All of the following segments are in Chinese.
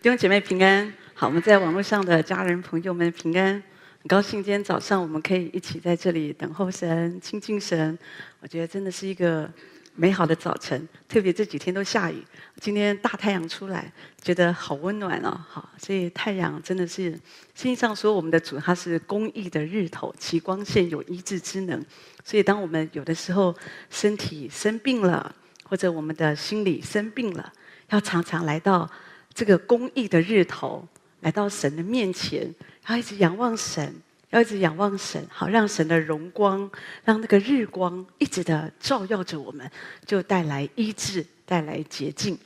弟兄姐妹平安，好，我们在网络上的家人朋友们平安，很高兴今天早上我们可以一起在这里等候神、亲近神，我觉得真的是一个美好的早晨。特别这几天都下雨，今天大太阳出来，觉得好温暖哦。好，所以太阳真的是，圣经上说我们的主他是公义的日头，其光线有医治之能。所以当我们有的时候身体生病了，或者我们的心里生病了，要常常来到。这个公义的日头来到神的面前，要一直仰望神，要一直仰望神，好让神的荣光，让那个日光一直的照耀着我们，就带来医治，带来洁净。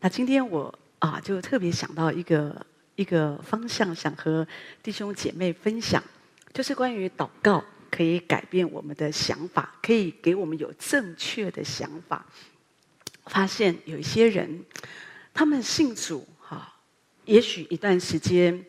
那今天我啊，就特别想到一个一个方向，想和弟兄姐妹分享，就是关于祷告可以改变我们的想法，可以给我们有正确的想法。发现有一些人。他们信主哈，也许一段时间，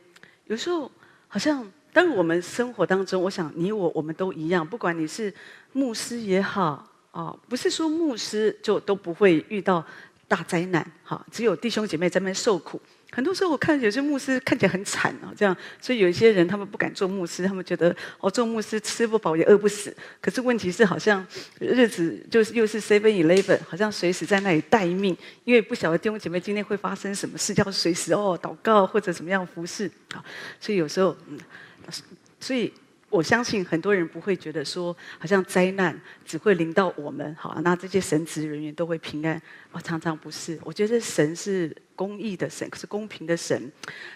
有时候好像，当我们生活当中，我想你我我们都一样，不管你是牧师也好，啊，不是说牧师就都不会遇到大灾难，哈，只有弟兄姐妹在那边受苦。很多时候我看有些牧师看起来很惨哦，这样，所以有一些人他们不敢做牧师，他们觉得哦，做牧师吃不饱也饿不死。可是问题是，好像日子就是又是 seven eleven，好像随时在那里待命，因为不晓得弟兄姐妹今天会发生什么事，要随时哦祷告或者怎么样服侍啊。所以有时候，嗯，所以。我相信很多人不会觉得说，好像灾难只会临到我们，好，那这些神职人员都会平安。我常常不是，我觉得神是公义的神，是公平的神，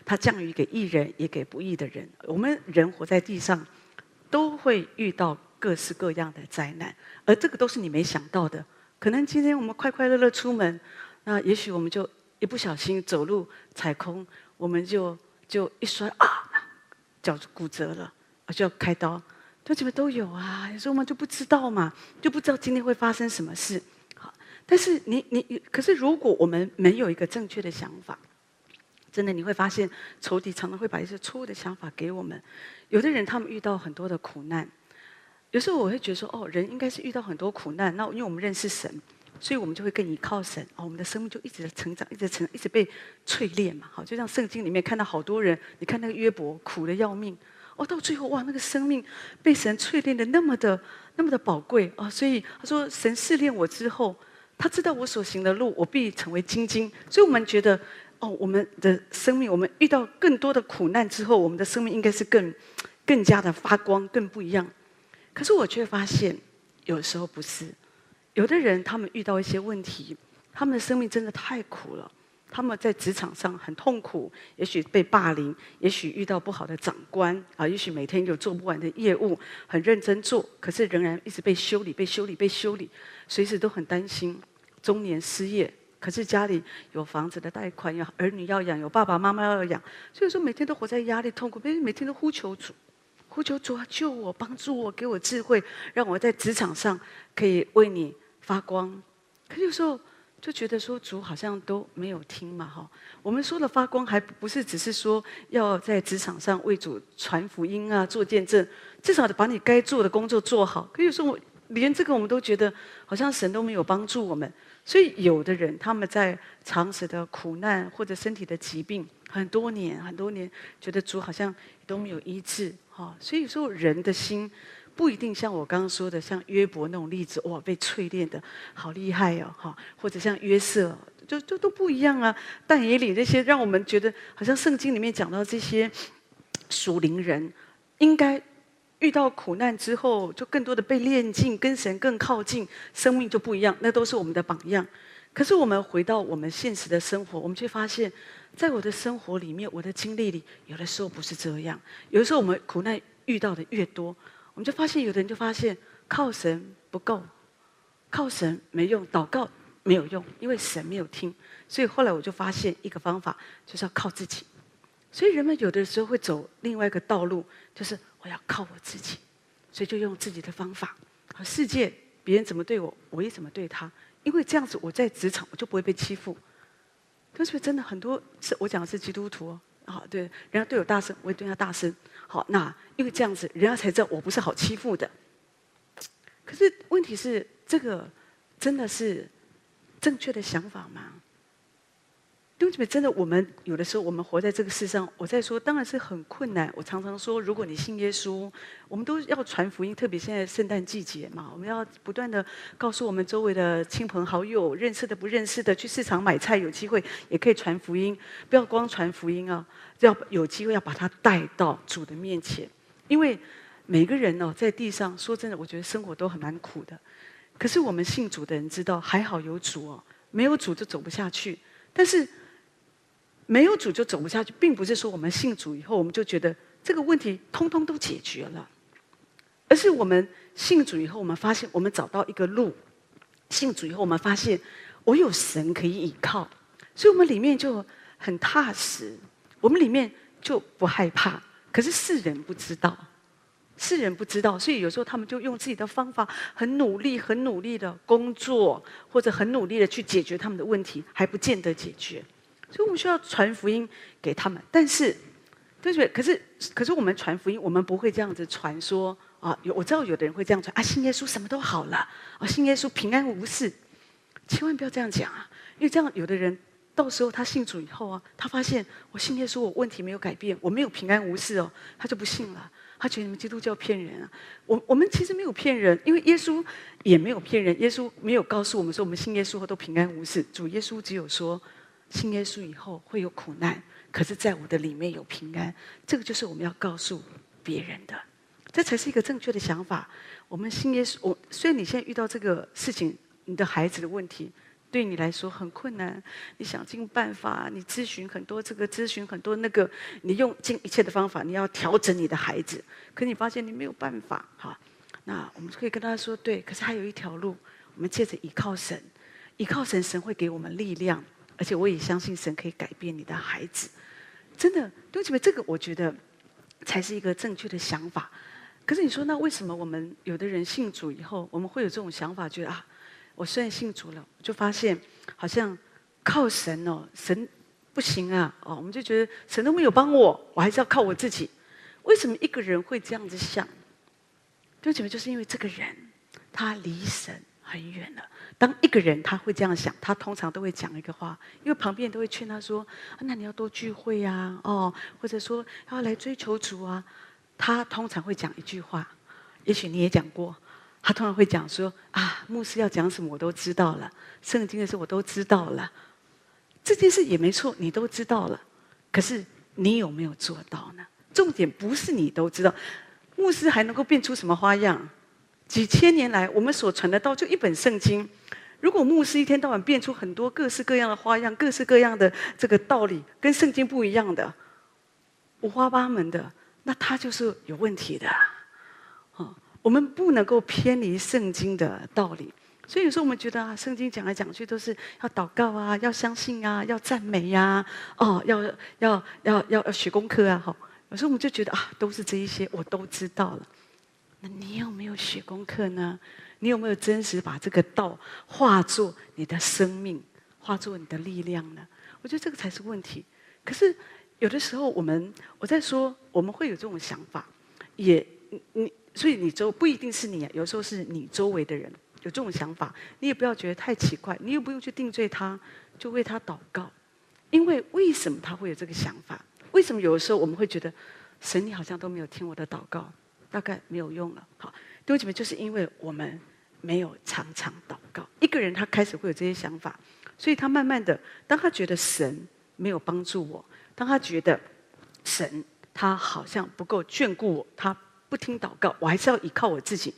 他降雨给义人，也给不义的人。我们人活在地上，都会遇到各式各样的灾难，而这个都是你没想到的。可能今天我们快快乐乐出门，那也许我们就一不小心走路踩空，我们就就一摔啊，脚骨折了。啊，就要开刀，这几个都有啊。有时候我们就不知道嘛，就不知道今天会发生什么事。好，但是你你，可是如果我们没有一个正确的想法，真的你会发现仇敌常常会把一些错误的想法给我们。有的人他们遇到很多的苦难，有时候我会觉得说，哦，人应该是遇到很多苦难，那因为我们认识神，所以我们就会更依靠神。哦，我们的生命就一直在成长，一直成，一直被淬炼嘛。好，就像圣经里面看到好多人，你看那个约伯苦得要命。哦，到最后哇，那个生命被神淬炼的那么的那么的宝贵啊！所以他说，神试炼我之后，他知道我所行的路，我必成为精金。所以我们觉得，哦，我们的生命，我们遇到更多的苦难之后，我们的生命应该是更更加的发光，更不一样。可是我却发现，有时候不是。有的人他们遇到一些问题，他们的生命真的太苦了。他们在职场上很痛苦，也许被霸凌，也许遇到不好的长官啊，也许每天有做不完的业务，很认真做，可是仍然一直被修理、被修理、被修理，随时都很担心。中年失业，可是家里有房子的贷款，有儿女要养，有爸爸妈妈要养，所以说每天都活在压力、痛苦，每每天都呼求主，呼求主啊，救我，帮助我，给我智慧，让我在职场上可以为你发光。可有时候。就觉得说主好像都没有听嘛哈，我们说的发光还不是只是说要在职场上为主传福音啊，做见证，至少把你该做的工作做好。可以说连这个我们都觉得好像神都没有帮助我们，所以有的人他们在长时的苦难或者身体的疾病很多年很多年，觉得主好像都没有医治哈，所以说人的心。不一定像我刚刚说的，像约伯那种例子，哇，被淬炼的好厉害哦，哈，或者像约瑟，就就都不一样啊。但也里那些，让我们觉得好像圣经里面讲到这些属灵人，应该遇到苦难之后，就更多的被炼净，跟神更靠近，生命就不一样。那都是我们的榜样。可是我们回到我们现实的生活，我们却发现，在我的生活里面，我的经历里，有的时候不是这样。有的时候我们苦难遇到的越多。我们就发现，有的人就发现靠神不够，靠神没用，祷告没有用，因为神没有听。所以后来我就发现一个方法，就是要靠自己。所以人们有的时候会走另外一个道路，就是我要靠我自己，所以就用自己的方法。和世界别人怎么对我，我也怎么对他，因为这样子我在职场我就不会被欺负。但是真的很多是我讲的是基督徒哦，啊对，人家对我大声，我也对他大声。好，那因为这样子，人家才知道我不是好欺负的。可是问题是，这个真的是正确的想法吗？弟兄姐妹，真的，我们有的时候，我们活在这个世上，我在说，当然是很困难。我常常说，如果你信耶稣，我们都要传福音，特别现在圣诞季节嘛，我们要不断的告诉我们周围的亲朋好友、认识的、不认识的，去市场买菜，有机会也可以传福音。不要光传福音啊，要有机会要把它带到主的面前。因为每个人哦，在地上说真的，我觉得生活都很蛮苦的。可是我们信主的人知道，还好有主哦，没有主就走不下去。但是。没有主就走不下去，并不是说我们信主以后，我们就觉得这个问题通通都解决了，而是我们信主以后，我们发现我们找到一个路。信主以后，我们发现我有神可以依靠，所以我们里面就很踏实，我们里面就不害怕。可是世人不知道，世人不知道，所以有时候他们就用自己的方法，很努力、很努力的工作，或者很努力的去解决他们的问题，还不见得解决。所以我们需要传福音给他们，但是，对不对？可是，可是我们传福音，我们不会这样子传说啊。有我知道有的人会这样传啊，信耶稣什么都好了啊，信耶稣平安无事。千万不要这样讲啊，因为这样有的人到时候他信主以后啊，他发现我信耶稣，我问题没有改变，我没有平安无事哦，他就不信了。他觉得你们基督教骗人啊。我我们其实没有骗人，因为耶稣也没有骗人，耶稣没有告诉我们说我们信耶稣后都平安无事。主耶稣只有说。信耶稣以后会有苦难，可是在我的里面有平安。这个就是我们要告诉别人的，这才是一个正确的想法。我们信耶稣，我虽然你现在遇到这个事情，你的孩子的问题对你来说很困难，你想尽办法，你咨询很多这个，咨询很多那个，你用尽一切的方法，你要调整你的孩子，可你发现你没有办法，哈，那我们可以跟他说，对，可是还有一条路，我们借着依靠神，依靠神，神会给我们力量。而且我也相信神可以改变你的孩子，真的，对不起，这个我觉得才是一个正确的想法。可是你说，那为什么我们有的人信主以后，我们会有这种想法，觉得啊，我虽然信主了，就发现好像靠神哦，神不行啊，哦，我们就觉得神都没有帮我，我还是要靠我自己。为什么一个人会这样子想？对不起，就是因为这个人他离神很远了。当一个人他会这样想，他通常都会讲一个话，因为旁边人都会劝他说：“，那你要多聚会呀、哦，或者说要来追求主啊。”他通常会讲一句话，也许你也讲过，他通常会讲说：“啊，牧师要讲什么我都知道了，圣经的事我都知道了，这件事也没错，你都知道了，可是你有没有做到呢？重点不是你都知道，牧师还能够变出什么花样？”几千年来，我们所传的道就一本圣经。如果牧师一天到晚变出很多各式各样的花样、各式各样的这个道理，跟圣经不一样的、五花八门的，那他就是有问题的。啊，我们不能够偏离圣经的道理。所以有时候我们觉得啊，圣经讲来讲去都是要祷告啊，要相信啊，要赞美呀，哦，要要要要要学功课啊。好，有时候我们就觉得啊，都是这一些，我都知道了。你有没有学功课呢？你有没有真实把这个道化作你的生命，化作你的力量呢？我觉得这个才是问题。可是有的时候，我们我在说，我们会有这种想法，也你所以你周不一定是你啊，有时候是你周围的人有这种想法，你也不要觉得太奇怪，你也不用去定罪他，就为他祷告。因为为什么他会有这个想法？为什么有的时候我们会觉得神，你好像都没有听我的祷告？大概没有用了。好，弟兄姐妹，就是因为我们没有常常祷告。一个人他开始会有这些想法，所以他慢慢的，当他觉得神没有帮助我，当他觉得神他好像不够眷顾我，他不听祷告，我还是要依靠我自己。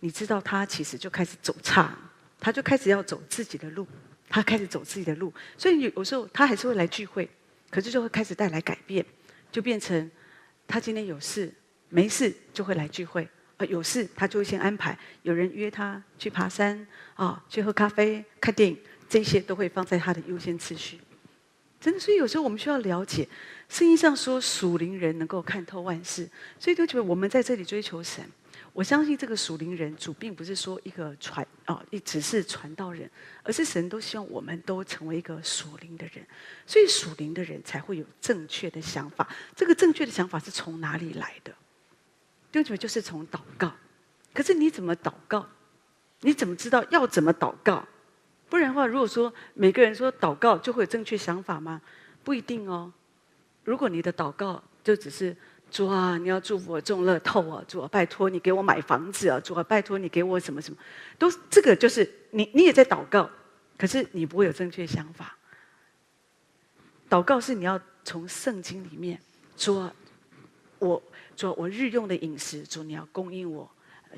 你知道，他其实就开始走差，他就开始要走自己的路，他开始走自己的路。所以有有时候他还是会来聚会，可是就会开始带来改变，就变成他今天有事。没事就会来聚会，啊，有事他就会先安排，有人约他去爬山，啊，去喝咖啡、看电影，这些都会放在他的优先次序。真的，所以有时候我们需要了解，圣经上说属灵人能够看透万事，所以就觉得我们在这里追求神。我相信这个属灵人主并不是说一个传啊，一只是传道人，而是神都希望我们都成为一个属灵的人，所以属灵的人才会有正确的想法。这个正确的想法是从哪里来的？根本就是从祷告，可是你怎么祷告？你怎么知道要怎么祷告？不然的话，如果说每个人说祷告就会有正确想法吗？不一定哦。如果你的祷告就只是主啊，你要祝福我中乐透啊，主啊，拜托你给我买房子啊，主啊，拜托你给我什么什么，都这个就是你你也在祷告，可是你不会有正确想法。祷告是你要从圣经里面，主啊，我主，我日用的饮食，主你要供应我。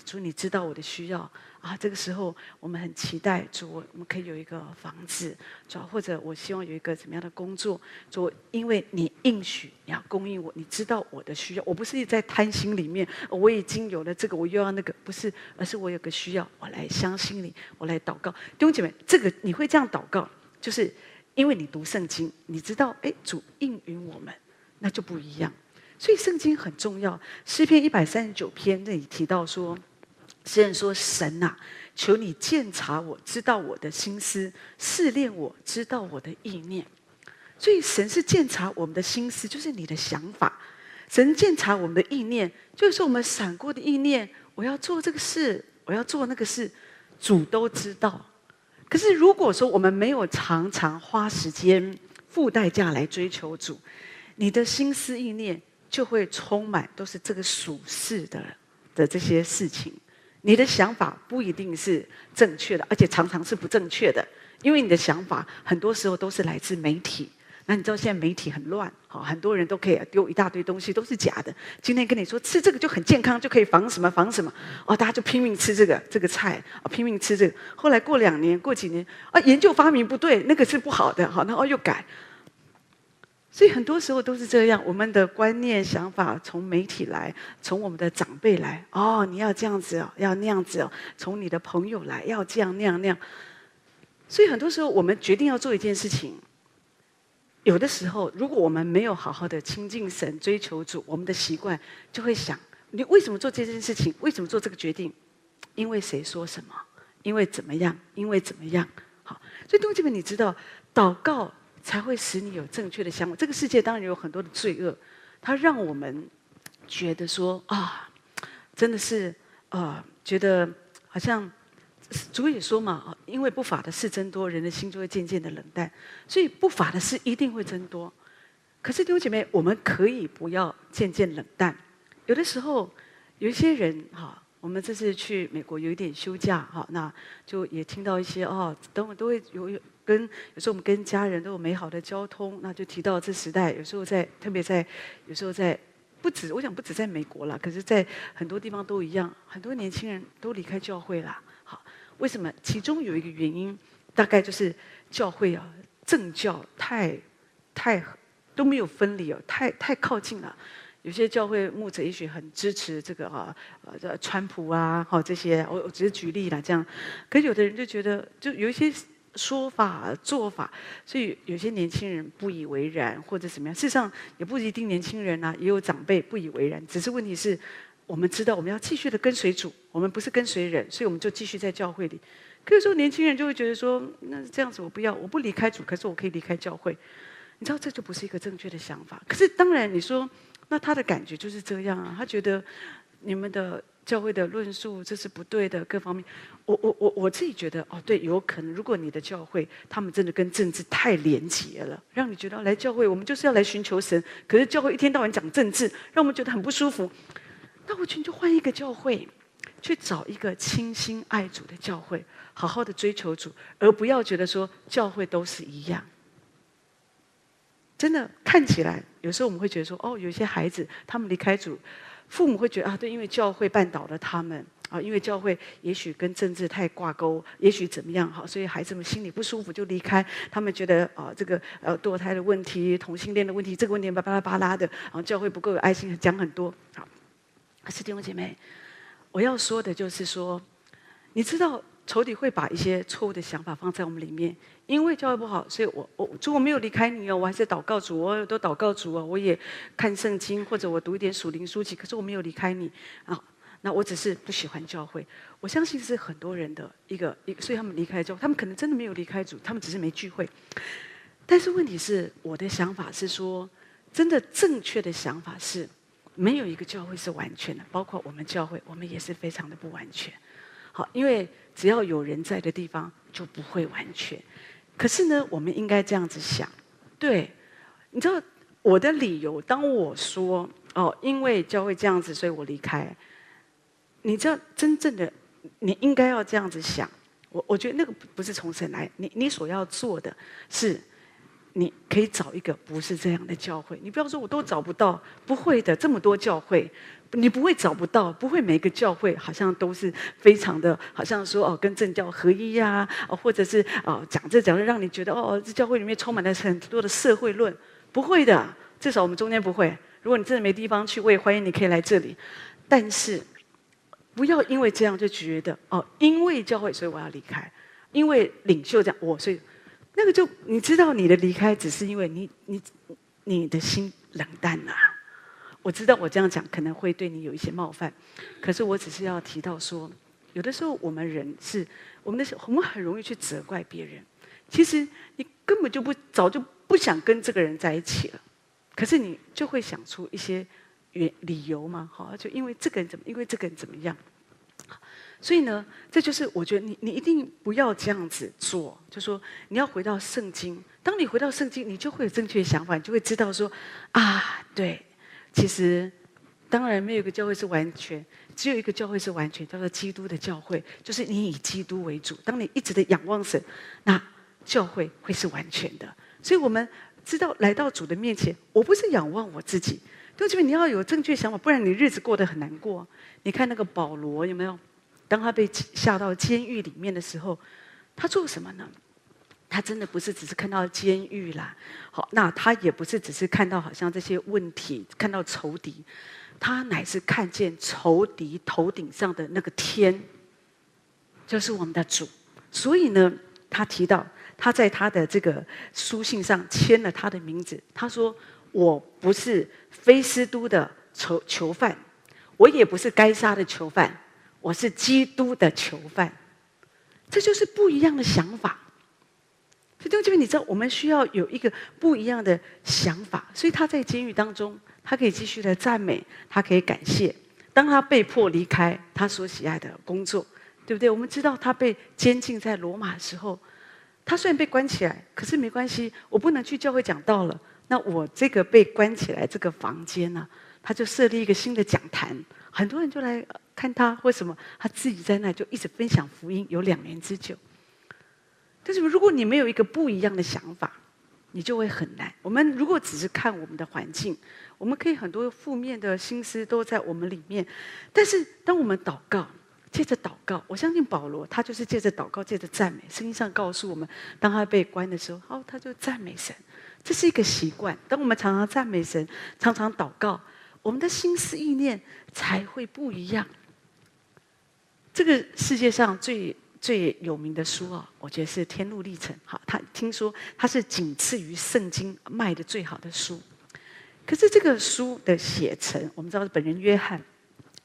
主，你知道我的需要啊！这个时候，我们很期待主，我们可以有一个房子，主，或者我希望有一个怎么样的工作。主，因为你应许你要供应我，你知道我的需要。我不是在贪心里面，我已经有了这个，我又要那个，不是，而是我有个需要，我来相信你，我来祷告。弟兄姐妹，这个你会这样祷告，就是因为你读圣经，你知道，哎，主应允我们，那就不一样。所以圣经很重要，诗篇一百三十九篇那里提到说，诗人说：“神啊，求你鉴察我，知道我的心思，试炼我知道我的意念。”所以神是鉴察我们的心思，就是你的想法；神鉴察我们的意念，就是我们闪过的意念。我要做这个事，我要做那个事，主都知道。可是如果说我们没有常常花时间、付代价来追求主，你的心思意念。就会充满都是这个属世的的这些事情，你的想法不一定是正确的，而且常常是不正确的，因为你的想法很多时候都是来自媒体。那你知道现在媒体很乱，好，很多人都可以丢一大堆东西，都是假的。今天跟你说吃这个就很健康，就可以防什么防什么，哦，大家就拼命吃这个这个菜，啊，拼命吃这个。后来过两年过几年，啊，研究发明不对，那个是不好的，好，那哦又改。所以很多时候都是这样，我们的观念、想法从媒体来，从我们的长辈来。哦，你要这样子哦，要那样子哦。从你的朋友来，要这样那样那样。所以很多时候，我们决定要做一件事情，有的时候，如果我们没有好好的亲近神、追求主，我们的习惯就会想：你为什么做这件事情？为什么做这个决定？因为谁说什么？因为怎么样？因为怎么样？好，所以弟兄们，你知道祷告。才会使你有正确的想法。这个世界当然有很多的罪恶，它让我们觉得说啊，真的是啊，觉得好像主也说嘛，因为不法的事增多，人的心就会渐渐的冷淡，所以不法的事一定会增多。可是弟兄姐妹，我们可以不要渐渐冷淡。有的时候，有一些人哈，我们这次去美国有一点休假哈，那就也听到一些哦，等会都会有有。跟有时候我们跟家人都有美好的交通，那就提到这时代，有时候在特别在，有时候在不止，我想不止在美国了，可是在很多地方都一样，很多年轻人都离开教会了。好，为什么？其中有一个原因，大概就是教会啊，政教太太都没有分离哦，太太靠近了。有些教会牧者也许很支持这个啊，呃，川普啊，好这些，我我只是举例了这样。可有的人就觉得，就有一些。说法做法，所以有些年轻人不以为然，或者怎么样。事实上也不一定年轻人啊，也有长辈不以为然。只是问题是，我们知道我们要继续的跟随主，我们不是跟随人，所以我们就继续在教会里。可是说年轻人就会觉得说，那这样子我不要，我不离开主，可是我可以离开教会。你知道这就不是一个正确的想法。可是当然你说，那他的感觉就是这样啊，他觉得你们的。教会的论述这是不对的，各方面，我我我我自己觉得哦，对，有可能，如果你的教会他们真的跟政治太连结了，让你觉得来教会我们就是要来寻求神，可是教会一天到晚讲政治，让我们觉得很不舒服，那我觉得就换一个教会，去找一个倾心爱主的教会，好好的追求主，而不要觉得说教会都是一样。真的看起来，有时候我们会觉得说，哦，有些孩子他们离开主。父母会觉得啊，对，因为教会绊倒了他们啊，因为教会也许跟政治太挂钩，也许怎么样哈，所以孩子们心里不舒服就离开。他们觉得啊，这个呃堕胎的问题、同性恋的问题，这个问题巴拉巴拉的，然后教会不够有爱心，讲很多。好，是弟兄姐妹，我要说的就是说，你知道。仇敌会把一些错误的想法放在我们里面，因为教会不好，所以我我主我没有离开你哦，我还是祷告主，我都祷告主哦，我也看圣经或者我读一点属灵书籍，可是我没有离开你啊，那我只是不喜欢教会。我相信是很多人的一个一个，所以他们离开教会，他们可能真的没有离开主，他们只是没聚会。但是问题是，我的想法是说，真的正确的想法是，没有一个教会是完全的，包括我们教会，我们也是非常的不完全。好，因为只要有人在的地方就不会完全。可是呢，我们应该这样子想，对，你知道我的理由，当我说哦，因为教会这样子，所以我离开。你知道真正的你应该要这样子想，我我觉得那个不是从神来，你你所要做的是。你可以找一个不是这样的教会，你不要说我都找不到，不会的，这么多教会，你不会找不到，不会每个教会好像都是非常的，好像说哦跟政教合一呀，或者是哦讲这讲这，让你觉得哦这教会里面充满了很多的社会论，不会的，至少我们中间不会。如果你真的没地方去，我也欢迎你可以来这里，但是不要因为这样就觉得哦，因为教会所以我要离开，因为领袖这样我所以。那个就你知道，你的离开只是因为你你你的心冷淡了。我知道我这样讲可能会对你有一些冒犯，可是我只是要提到说，有的时候我们人是我们的，我们很容易去责怪别人。其实你根本就不早就不想跟这个人在一起了，可是你就会想出一些原理由嘛，好，就因为这个人怎么，因为这个人怎么样。所以呢，这就是我觉得你你一定不要这样子做，就说你要回到圣经。当你回到圣经，你就会有正确的想法，你就会知道说啊，对，其实当然没有一个教会是完全，只有一个教会是完全，叫做基督的教会，就是你以基督为主。当你一直的仰望神，那教会会是完全的。所以我们知道来到主的面前，我不是仰望我自己，对不起，你要有正确想法，不然你日子过得很难过。你看那个保罗有没有？当他被下到监狱里面的时候，他做什么呢？他真的不是只是看到监狱啦，好，那他也不是只是看到好像这些问题，看到仇敌，他乃是看见仇敌头顶上的那个天，就是我们的主。所以呢，他提到他在他的这个书信上签了他的名字。他说：“我不是非斯都的囚囚犯，我也不是该杀的囚犯。”我是基督的囚犯，这就是不一样的想法。所以，弟兄姐妹，你知道我们需要有一个不一样的想法。所以他在监狱当中，他可以继续的赞美，他可以感谢。当他被迫离开他所喜爱的工作，对不对？我们知道他被监禁在罗马的时候，他虽然被关起来，可是没关系，我不能去教会讲道了。那我这个被关起来这个房间呢，他就设立一个新的讲坛，很多人就来。看他为什么他自己在那就一直分享福音，有两年之久。但是如果你没有一个不一样的想法，你就会很难。我们如果只是看我们的环境，我们可以很多负面的心思都在我们里面。但是当我们祷告，借着祷告，我相信保罗他就是借着祷告，借着赞美。圣经上告诉我们，当他被关的时候，哦，他就赞美神，这是一个习惯。当我们常常赞美神，常常祷告，我们的心思意念才会不一样。这个世界上最最有名的书啊，我觉得是《天路历程》。好，他听说他是仅次于圣经卖的最好的书。可是这个书的写成，我们知道本人约翰，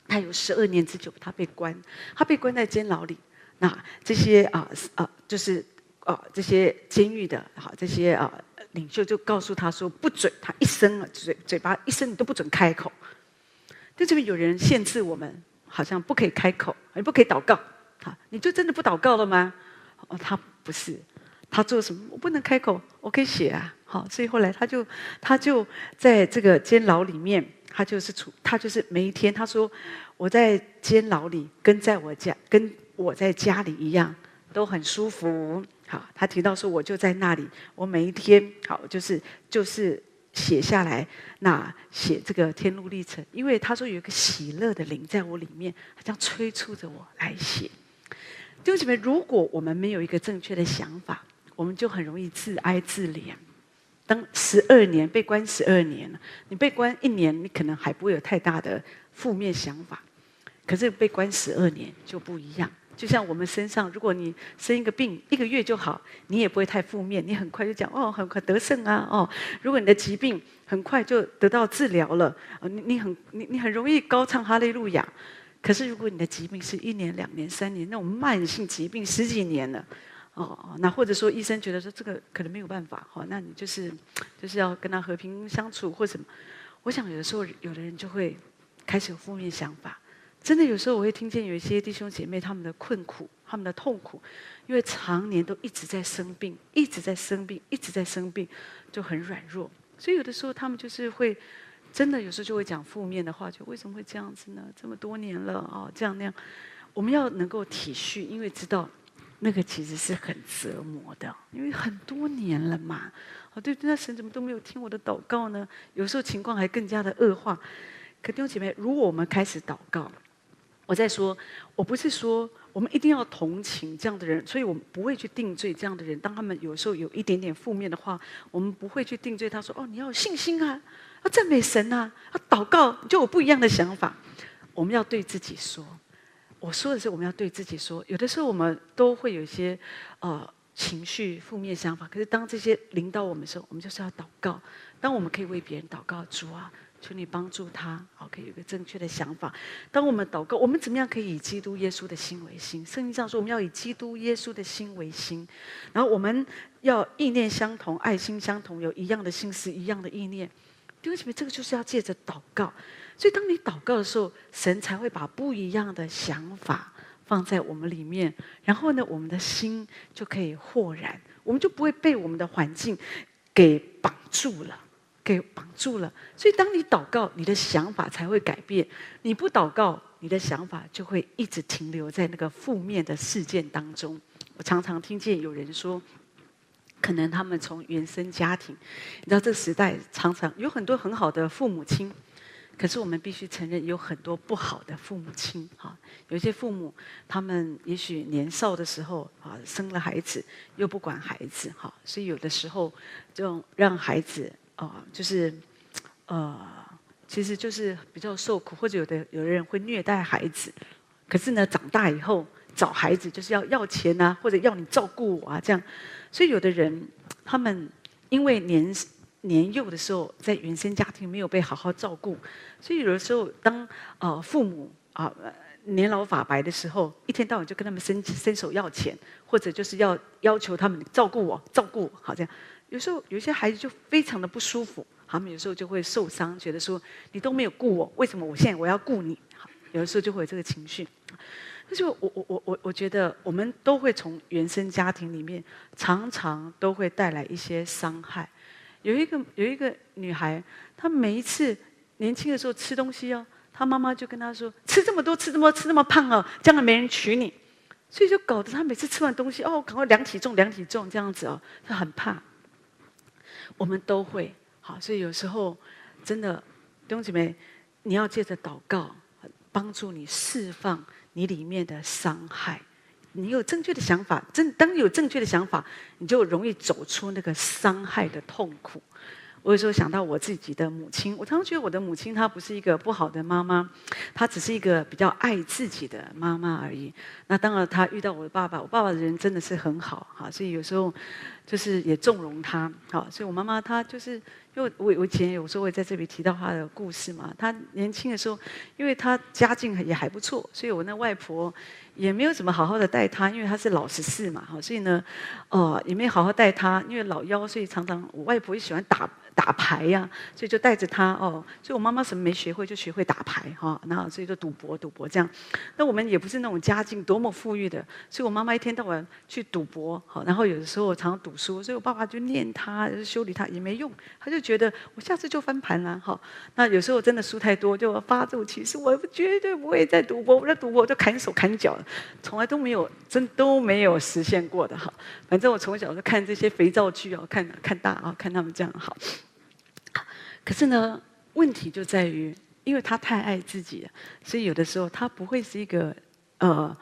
他有十二年之久，他被关，他被关在监牢里。那这些啊啊，就是啊这些监狱的好这些啊领袖就告诉他说，不准他一声啊嘴嘴巴一声你都不准开口。就这边有人限制我们。好像不可以开口，也不可以祷告，好，你就真的不祷告了吗？哦，他不是，他做什么？我不能开口，我可以写啊。好，所以后来他就他就在这个监牢里面，他就是处，他就是每一天，他说我在监牢里跟在我家跟我在家里一样，都很舒服。好，他提到说我就在那里，我每一天好就是就是。写下来，那写这个天路历程，因为他说有一个喜乐的灵在我里面，他将催促着我来写。弟兄姐妹，如果我们没有一个正确的想法，我们就很容易自哀自怜。当十二年被关十二年了，你被关一年，你可能还不会有太大的负面想法，可是被关十二年就不一样。就像我们身上，如果你生一个病，一个月就好，你也不会太负面，你很快就讲哦，很快得胜啊哦。如果你的疾病很快就得到治疗了，你你很你你很容易高唱哈利路亚。可是如果你的疾病是一年、两年、三年那种慢性疾病，十几年了，哦，那或者说医生觉得说这个可能没有办法，哦，那你就是就是要跟他和平相处或什么。我想有的时候有的人就会开始有负面想法。真的有时候我会听见有一些弟兄姐妹他们的困苦，他们的痛苦，因为常年都一直在生病，一直在生病，一直在生病，就很软弱。所以有的时候他们就是会，真的有时候就会讲负面的话，就为什么会这样子呢？这么多年了啊、哦，这样那样，我们要能够体恤，因为知道那个其实是很折磨的，因为很多年了嘛。哦，对，那神怎么都没有听我的祷告呢？有时候情况还更加的恶化。可弟兄姐妹，如果我们开始祷告，我在说，我不是说我们一定要同情这样的人，所以我们不会去定罪这样的人。当他们有时候有一点点负面的话，我们不会去定罪他说：“哦，你要有信心啊，要赞美神啊，要祷告，就有不一样的想法。”我们要对自己说，我说的是我们要对自己说。有的时候我们都会有一些呃情绪负面想法，可是当这些临到我们的时候，我们就是要祷告。当我们可以为别人祷告，主啊。求你帮助他，好，可以有一个正确的想法。当我们祷告，我们怎么样可以以基督耶稣的心为心？圣经上说，我们要以基督耶稣的心为心。然后我们要意念相同，爱心相同，有一样的心思，一样的意念。弟兄姐妹，这个就是要借着祷告。所以，当你祷告的时候，神才会把不一样的想法放在我们里面。然后呢，我们的心就可以豁然，我们就不会被我们的环境给绑住了。给绑住了，所以当你祷告，你的想法才会改变；你不祷告，你的想法就会一直停留在那个负面的事件当中。我常常听见有人说，可能他们从原生家庭，你知道这个时代常常有很多很好的父母亲，可是我们必须承认有很多不好的父母亲。哈，有些父母他们也许年少的时候啊生了孩子，又不管孩子，哈，所以有的时候就让孩子。啊，就是，呃，其实就是比较受苦，或者有的有的人会虐待孩子，可是呢，长大以后找孩子就是要要钱啊，或者要你照顾我啊，这样，所以有的人他们因为年年幼的时候在原生家庭没有被好好照顾，所以有的时候当呃父母啊、呃、年老发白的时候，一天到晚就跟他们伸伸手要钱，或者就是要要求他们照顾我，照顾我，好这样。有时候有些孩子就非常的不舒服，他们有时候就会受伤，觉得说你都没有顾我，为什么我现在我要顾你？好有的时候就会有这个情绪。就我我我我我觉得我们都会从原生家庭里面常常都会带来一些伤害。有一个有一个女孩，她每一次年轻的时候吃东西哦，她妈妈就跟她说：吃这么多，吃这么吃那么胖哦，将来没人娶你。所以就搞得她每次吃完东西哦，赶快量体重，量体重这样子哦，她很怕。我们都会好，所以有时候真的弟兄姐妹，你要借着祷告帮助你释放你里面的伤害。你有正确的想法，正当你有正确的想法，你就容易走出那个伤害的痛苦。我有时候想到我自己的母亲，我常常觉得我的母亲她不是一个不好的妈妈，她只是一个比较爱自己的妈妈而已。那当然，她遇到我的爸爸，我爸爸的人真的是很好哈，所以有时候就是也纵容她。好，所以我妈妈她就是，因为我我以前有时候会在这里提到他的故事嘛。他年轻的时候，因为他家境也还不错，所以我那外婆也没有怎么好好的带他，因为他是老十四嘛，哈，所以呢，哦，也没好好带他，因为老幺，所以常常我外婆也喜欢打。打牌呀、所以就带着他哦。所以我妈妈什么没学会，就学会打牌哈。然后所以就赌博，赌博这样。那我们也不是那种家境多么富裕的，所以我妈妈一天到晚去赌博。好，然后有的时候我常常赌输，所以我爸爸就念他，修理他也没用。他就觉得我下次就翻盘了。好，那有时候真的输太多，就发这种气势，我绝对不会再赌博。我在赌博就砍手砍脚，从来都没有真都没有实现过的哈。反正我从小就看这些肥皂剧哦，看看大啊，看他们这样好。可是呢，问题就在于，因为他太爱自己了，所以有的时候他不会是一个，呃，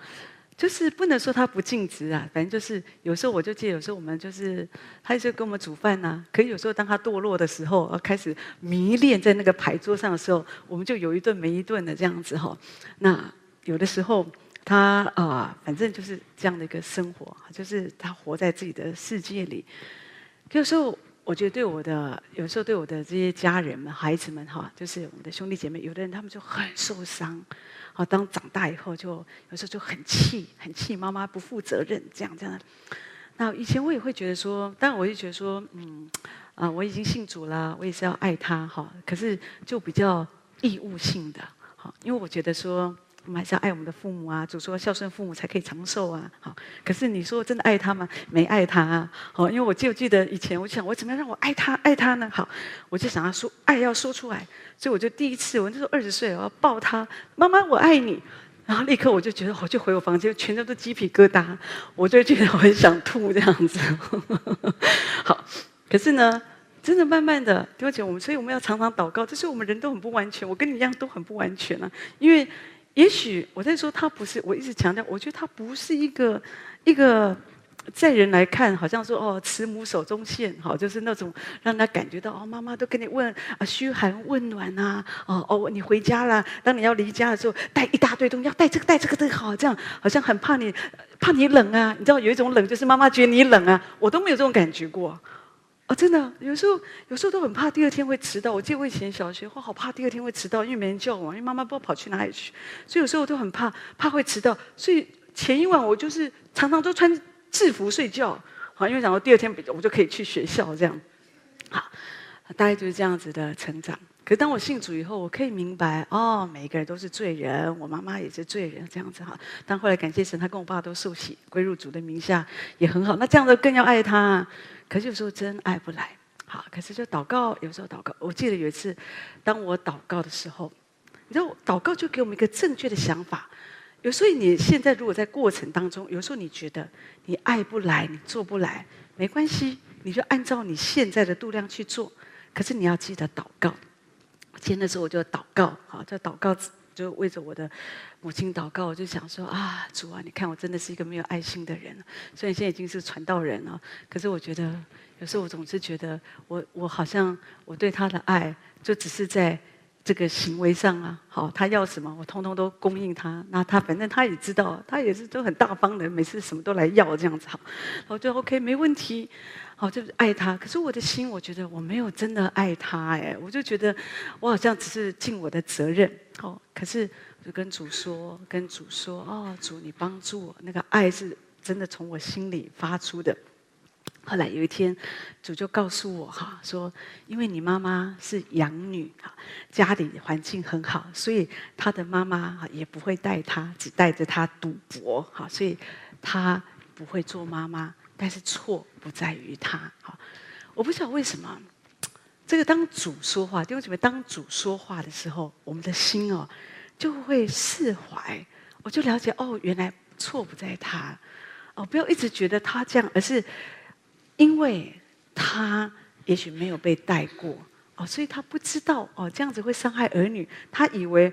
就是不能说他不尽职啊。反正就是有时候我就记得，有时候我们就是他就给我们煮饭呐、可是有时候当他堕落的时候，开始迷恋在那个牌桌上的时候，我们就有一顿没一顿的这样子哈。那有的时候他啊、反正就是这样的一个生活，就是他活在自己的世界里。有时候。我觉得对我的，有时候对我的这些家人们、孩子们哈，就是我们的兄弟姐妹，有的人他们就很受伤，好，当长大以后就有时候就很气，很气妈妈不负责任，这样这样。那以前我也会觉得说，当然我就觉得说，嗯，啊，我已经信主了，我也是要爱他哈，可是就比较义务性的，好，因为我觉得说。我们还是要爱我们的父母啊。主说孝顺父母才可以长寿啊。好，可是你说真的爱他吗？没爱他啊。好，因为我就记得以前，我想我怎么样让我爱他爱他呢？好，我就想要说爱要说出来，所以我就第一次，我那时候二十岁，我要抱他，妈妈我爱你。然后立刻我就觉得，我就回我房间，全身都鸡皮疙瘩，我就觉得我很想吐这样子。好，可是呢，真的慢慢的，对不起，我们所以我们要常常祷告。这是我们人都很不完全，我跟你一样都很不完全啊。因为也许我在说他不是，我一直强调，我觉得他不是一个一个。在人来看，好像说哦，慈母手中线，好，就是那种让他感觉到哦，妈妈都跟你问啊，嘘寒问暖啊，哦哦，你回家了，当你要离家的时候，带一大堆东西，要带这个带这个的好，这样好像很怕你，怕你冷啊，你知道有一种冷，就是妈妈觉得你冷啊，我都没有这种感觉过，哦，真的，有时候有时候都很怕第二天会迟到。我记得我以前小学，我好怕第二天会迟到，因为没人叫我，因为妈妈不知道跑去哪里去，所以有时候我都很怕，怕会迟到，所以前一晚我就是常常都穿。制服睡觉，好，因为想说第二天我就可以去学校这样，好，大概就是这样子的成长。可是当我信主以后，我可以明白哦，每一个人都是罪人，我妈妈也是罪人，这样子哈。但后来感谢神，他跟我爸都受洗归入主的名下，也很好。那这样子更要爱他。可是有时候真爱不来，好，可是就祷告，有时候祷告。我记得有一次，当我祷告的时候，你知道，祷告就给我们一个正确的想法。有时候你现在如果在过程当中，有时候你觉得你爱不来，你做不来，没关系，你就按照你现在的度量去做。可是你要记得祷告。今天的时候我就祷告，好，就祷告，就为着我的母亲祷告。我就想说啊，主啊，你看我真的是一个没有爱心的人。虽然现在已经是传道人了，可是我觉得有时候我总是觉得我我好像我对他的爱就只是在。这个行为上啊，好，他要什么，我通通都供应他。那他反正他也知道，他也是都很大方的，每次什么都来要这样子，好，我就 OK 没问题，好，就是爱他。可是我的心，我觉得我没有真的爱他，哎，我就觉得我好像只是尽我的责任，好，可是我就跟主说，跟主说，哦，主你帮助我，那个爱是真的从我心里发出的。后来有一天，主就告诉我哈，说因为你妈妈是养女哈，家里环境很好，所以她的妈妈哈也不会带她，只带着她赌博哈，所以她不会做妈妈。但是错不在于他哈，我不知道为什么，这个当主说话，弟兄姊妹，当主说话的时候，我们的心哦就会释怀，我就了解哦，原来错不在他哦，不要一直觉得他这样，而是。因为他也许没有被带过哦，所以他不知道哦，这样子会伤害儿女。他以为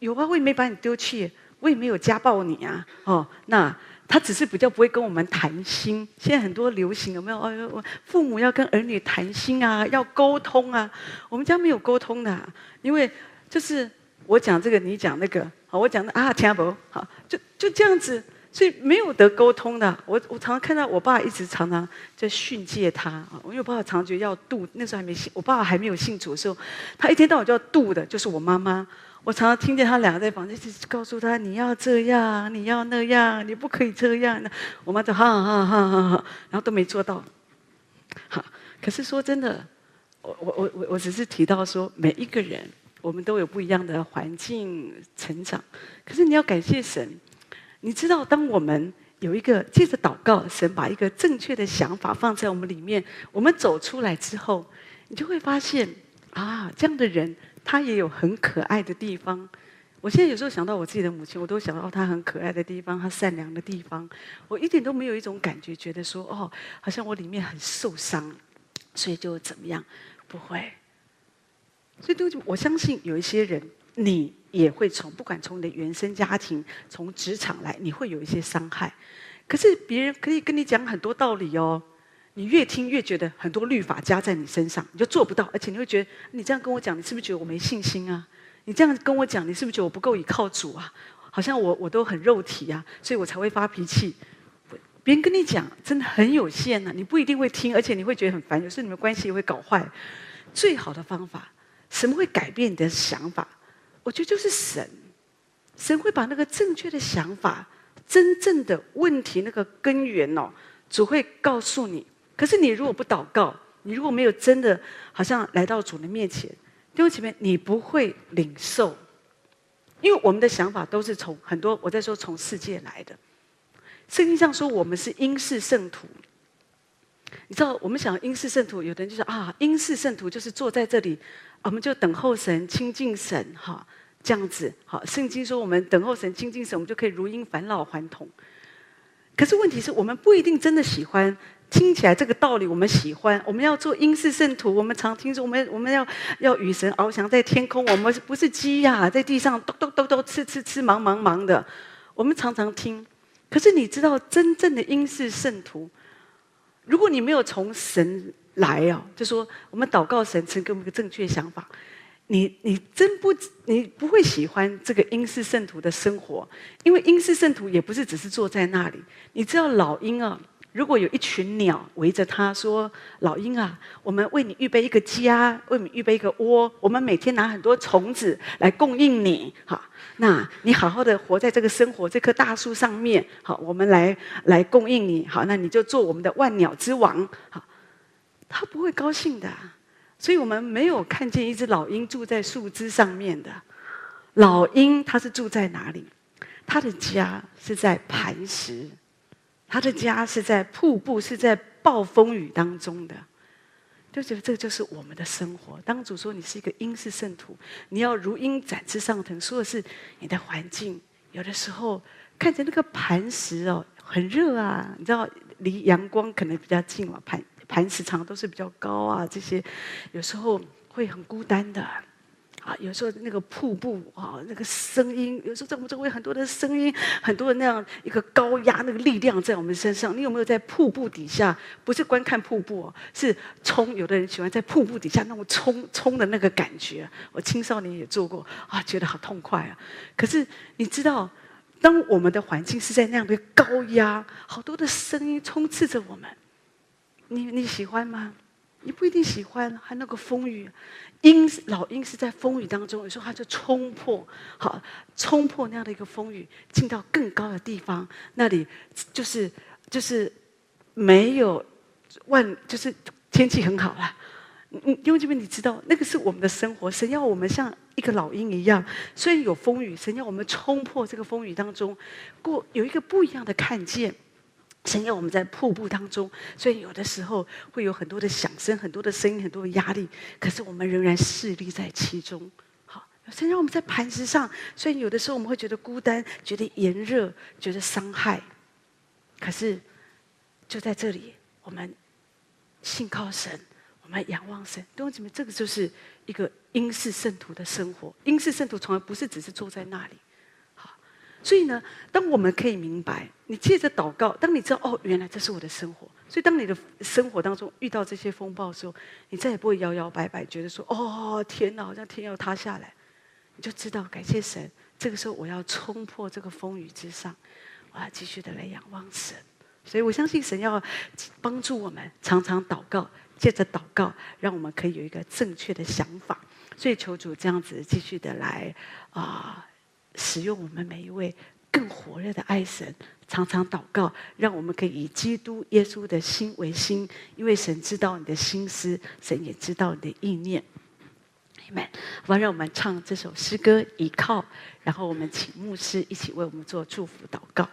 有啊，我也没把你丢弃，我也没有家暴你啊哦。那他只是比较不会跟我们谈心。现在很多流行有没有？哦，父母要跟儿女谈心啊，要沟通啊。我们家没有沟通的，因为就是我讲这个，你讲那个，好，我讲的啊，听不好，就就这样子。所以没有得沟通的，我我常常看到我爸一直常常在训诫他啊，因为我爸爸常觉得要度，那时候还没信，我爸爸还没有信主的时候，他一天到晚就要度的，就是我妈妈。我常常听见他两个在房间一直告诉他，你要这样，你要那样，你不可以这样。我妈就哈哈哈哈哈，然后都没做到。好，可是说真的，我我我我我只是提到说，每一个人我们都有不一样的环境成长，可是你要感谢神。你知道，当我们有一个借着祷告，神把一个正确的想法放在我们里面，我们走出来之后，你就会发现啊，这样的人他也有很可爱的地方。我现在有时候想到我自己的母亲，我都想到她很可爱的地方，她善良的地方。我一点都没有一种感觉，觉得说哦，好像我里面很受伤，所以就怎么样？不会。所以都我相信有一些人。你也会从不管从你的原生家庭、从职场来，你会有一些伤害。可是别人可以跟你讲很多道理哦，你越听越觉得很多律法加在你身上，你就做不到，而且你会觉得你这样跟我讲，你是不是觉得我没信心啊？你这样跟我讲，你是不是觉得我不够倚靠主啊？好像我我都很肉体啊，所以我才会发脾气。别人跟你讲真的很有限啊，你不一定会听，而且你会觉得很烦，有时候你们关系也会搞坏。最好的方法，什么会改变你的想法？我觉得就是神，神会把那个正确的想法、真正的问题那个根源哦，主会告诉你。可是你如果不祷告，你如果没有真的好像来到主的面前，弟兄姐妹，你不会领受，因为我们的想法都是从很多我在说从世界来的。圣经上说我们是英式圣徒，你知道我们想英式圣徒，有的人就说啊，英式圣徒就是坐在这里，我们就等候神、亲近神，哈，这样子。好，圣经说我们等候神、亲近神，我们就可以如鹰返老还童。可是问题是我们不一定真的喜欢。听起来这个道理我们喜欢，我们要做英式圣徒。我们常听说，我们我们要要与神翱翔在天空。我们不是鸡呀、在地上咚咚咚咚吃吃吃，忙忙忙的。我们常常听，可是你知道，真正的英式圣徒，如果你没有从神来啊，就说我们祷告神，神给我们一个正确想法，你你真不你不会喜欢这个英式圣徒的生活，因为英式圣徒也不是只是坐在那里。你知道老鹰啊。如果有一群鸟围着他说：“老鹰啊，我们为你预备一个家，为你预备一个窝，我们每天拿很多虫子来供应你。好，那你好好的活在这个生活这棵大树上面。好，我们来来供应你。好，那你就做我们的万鸟之王。好，他不会高兴的。所以我们没有看见一只老鹰住在树枝上面的。老鹰它是住在哪里？它的家是在磐石。”他的家是在瀑布，是在暴风雨当中的，就觉得这就是我们的生活。当主说你是一个英式圣徒，你要如鹰展翅上腾，说的是你的环境。有的时候看着那个磐石哦，很热啊，你知道离阳光可能比较近嘛，磐磐石常常都是比较高啊，这些有时候会很孤单的。啊，有时候那个瀑布啊，那个声音，有时候在我们周围很多的声音，很多的那样一个高压那个力量在我们身上。你有没有在瀑布底下？不是观看瀑布哦，是冲。有的人喜欢在瀑布底下那种冲冲的那个感觉。我青少年也做过啊，觉得好痛快啊。可是你知道，当我们的环境是在那样的高压，好多的声音充斥着我们，你你喜欢吗？你不一定喜欢，还那个风雨。鹰老鹰是在风雨当中，有时候它就冲破，好冲破那样的一个风雨，进到更高的地方，那里就是就是没有万，就是天气很好了。嗯，因为这边你知道，那个是我们的生活，神要我们像一个老鹰一样，虽然有风雨，神要我们冲破这个风雨当中，过有一个不一样的看见。神要我们在瀑布当中，所以有的时候会有很多的响声、很多的声音、很多的压力，可是我们仍然侍立在其中。好，神让我们在磐石上，所以有的时候我们会觉得孤单、觉得炎热、觉得伤害，可是就在这里，我们信靠神，我们仰望神。弟兄姊妹，这个就是一个英式圣徒的生活。英式圣徒从来不是只是坐在那里。所以呢，当我们可以明白，你借着祷告，当你知道哦，原来这是我的生活。所以当你的生活当中遇到这些风暴的时候，你再也不会摇摇摆摆，觉得说哦，天哪，好像天要塌下来。你就知道感谢神，这个时候我要冲破这个风雨之上，我要继续的来仰望神。所以我相信神要帮助我们常常祷告，借着祷告，让我们可以有一个正确的想法。所以求主这样子继续的来啊。使用我们每一位更火热的爱神，常常祷告，让我们可以以基督耶稣的心为心，因为神知道你的心思，神也知道你的意念。阿门。好，让我们唱这首诗歌《倚靠》，然后我们请牧师一起为我们做祝福祷告。